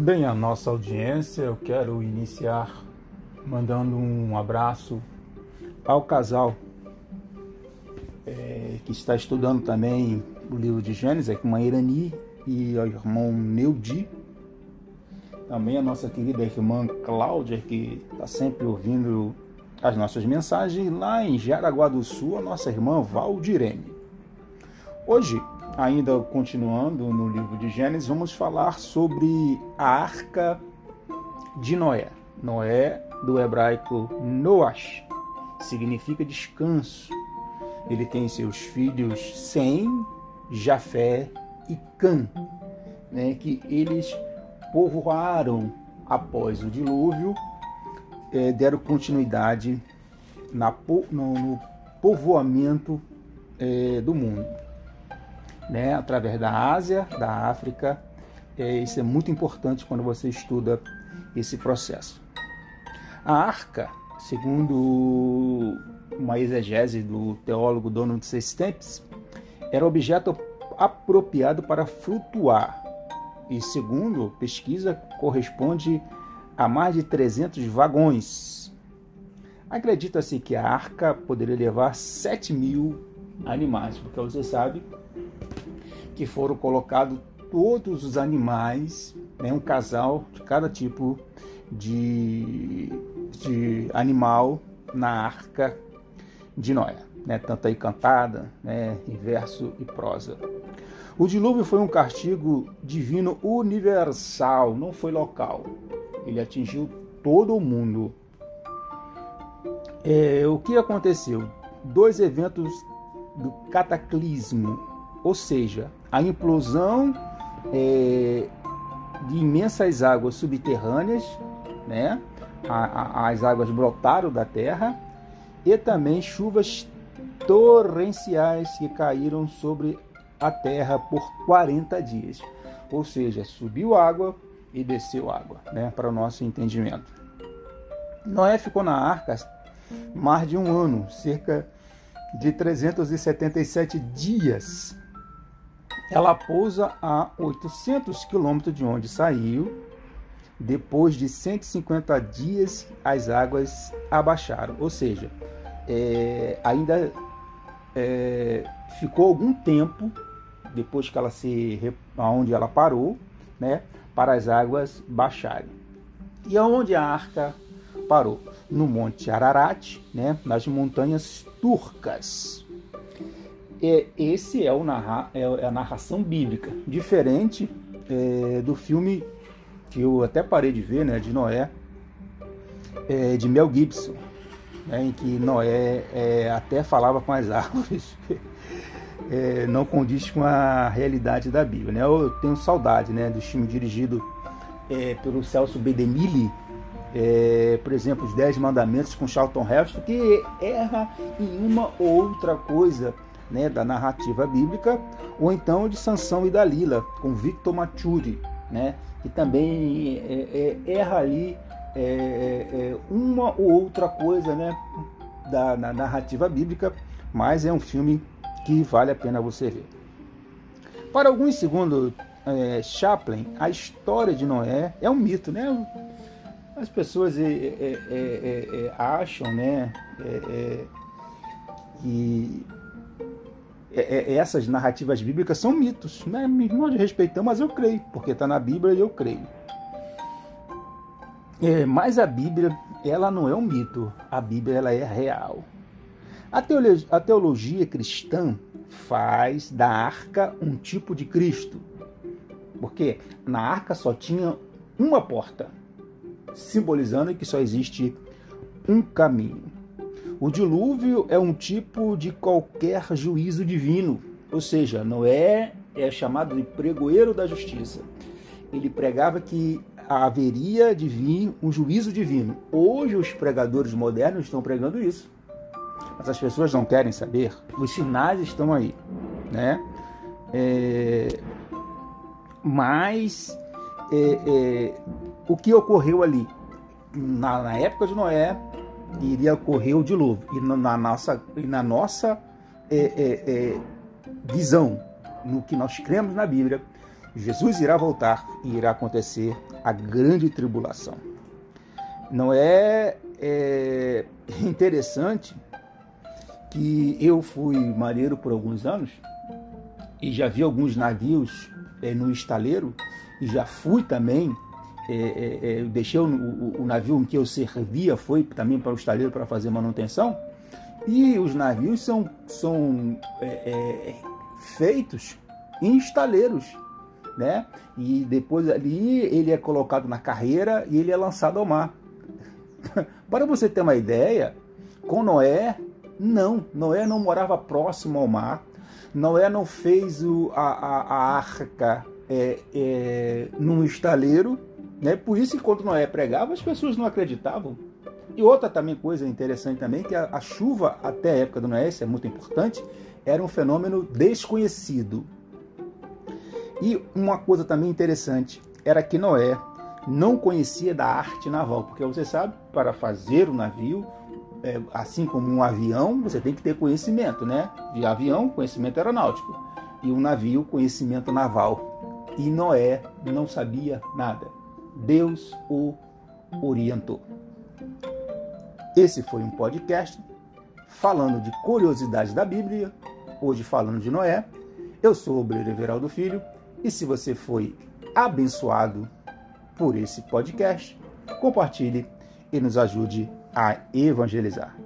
Bem, a nossa audiência, eu quero iniciar mandando um abraço ao casal é, que está estudando também o livro de Gênesis, com a Irani e ao irmão Neudi. Também a nossa querida irmã Cláudia, que está sempre ouvindo as nossas mensagens. Lá em Jaraguá do Sul, a nossa irmã Valdirene. Hoje, ainda continuando no livro de Gênesis, vamos falar sobre a arca de Noé. Noé, do hebraico Noash, significa descanso. Ele tem seus filhos Sem, Jafé e Cã, né, que eles povoaram após o dilúvio, é, deram continuidade na, no, no povoamento é, do mundo, né, através da Ásia, da África. É, isso é muito importante quando você estuda esse processo. A arca, segundo uma exegese do teólogo Donald C. Stamps, era objeto apropriado para flutuar e, segundo pesquisa, corresponde a mais de 300 vagões. Acredita-se que a arca poderia levar 7 mil animais, porque você sabe que foram colocados todos os animais, né, um casal de cada tipo de, de animal na arca de Noé, né? tanto aí cantada, né? em verso e prosa. O dilúvio foi um castigo divino universal, não foi local. Ele atingiu todo o mundo. É, o que aconteceu? Dois eventos do cataclismo, ou seja, a implosão é, de imensas águas subterrâneas né? A, a, as águas brotaram da terra e também chuvas torrenciais que caíram sobre a terra por 40 dias. Ou seja, subiu água e desceu água, né? para o nosso entendimento. Noé ficou na arca mais de um ano, cerca de 377 dias. Ela pousa a 800 quilômetros de onde saiu depois de 150 dias, as águas abaixaram, ou seja, é, ainda é, ficou algum tempo depois que ela se aonde ela parou, né, para as águas baixarem. E aonde a arca parou? No Monte Ararat, né, nas montanhas turcas. E esse é, o narra, é a narração bíblica, diferente é, do filme que eu até parei de ver, né, de Noé, é, de Mel Gibson, né, em que Noé é, até falava com as árvores. É, não condiz com a realidade da Bíblia. Né? Eu tenho saudade né, do filme dirigido é, pelo Celso Bedemille, é, por exemplo, Os Dez Mandamentos com Charlton Heston, que erra em uma ou outra coisa né, da narrativa bíblica, ou então de Sansão e Dalila, com Victor Maturi né? que também é, é, erra ali é, é, é, uma ou outra coisa né? da na narrativa bíblica, mas é um filme que vale a pena você ver. Para alguns, segundo é, Chaplin, a história de Noé é um mito, né? As pessoas acham, né, que é, é, essas narrativas bíblicas são mitos. Né? Nós respeitamos, mas eu creio, porque está na Bíblia e eu creio. É, mas a Bíblia, ela não é um mito, a Bíblia ela é real. A teologia, a teologia cristã faz da arca um tipo de Cristo, porque na arca só tinha uma porta, simbolizando que só existe um caminho. O dilúvio é um tipo de qualquer juízo divino, ou seja, Noé é chamado de pregoeiro da justiça. Ele pregava que haveria de vir um juízo divino. Hoje os pregadores modernos estão pregando isso. Mas as pessoas não querem saber. Os sinais estão aí, né? É... Mas é, é... o que ocorreu ali na, na época de Noé iria ocorrer o dilúvio. E na nossa, e na nossa é, é, é, visão, no que nós cremos na Bíblia, Jesus irá voltar e irá acontecer a grande tribulação. Não é, é interessante que eu fui marinheiro por alguns anos e já vi alguns navios é, no estaleiro e já fui também. É, é, é deixei o, o, o, navio em que eu servia foi também para o estaleiro para fazer manutenção e os navios são, são é, é, feitos em estaleiros, né? E depois ali ele é colocado na carreira e ele é lançado ao mar. para você ter uma ideia, com Noé, não, Noé não morava próximo ao mar. Noé não fez o, a, a, a arca é, é, num estaleiro, né? Por isso, quando Noé pregava, as pessoas não acreditavam. E outra também coisa interessante também que a, a chuva até a época do Noé, isso é muito importante, era um fenômeno desconhecido. E uma coisa também interessante era que Noé não conhecia da arte naval, porque você sabe, para fazer o navio, é, assim como um avião, você tem que ter conhecimento, né? De avião, conhecimento aeronáutico, e um navio, conhecimento naval. E Noé não sabia nada. Deus o orientou. Esse foi um podcast falando de curiosidades da Bíblia, hoje falando de Noé. Eu sou o Obreiro Everaldo Filho e se você foi abençoado por esse podcast, compartilhe e nos ajude a evangelizar.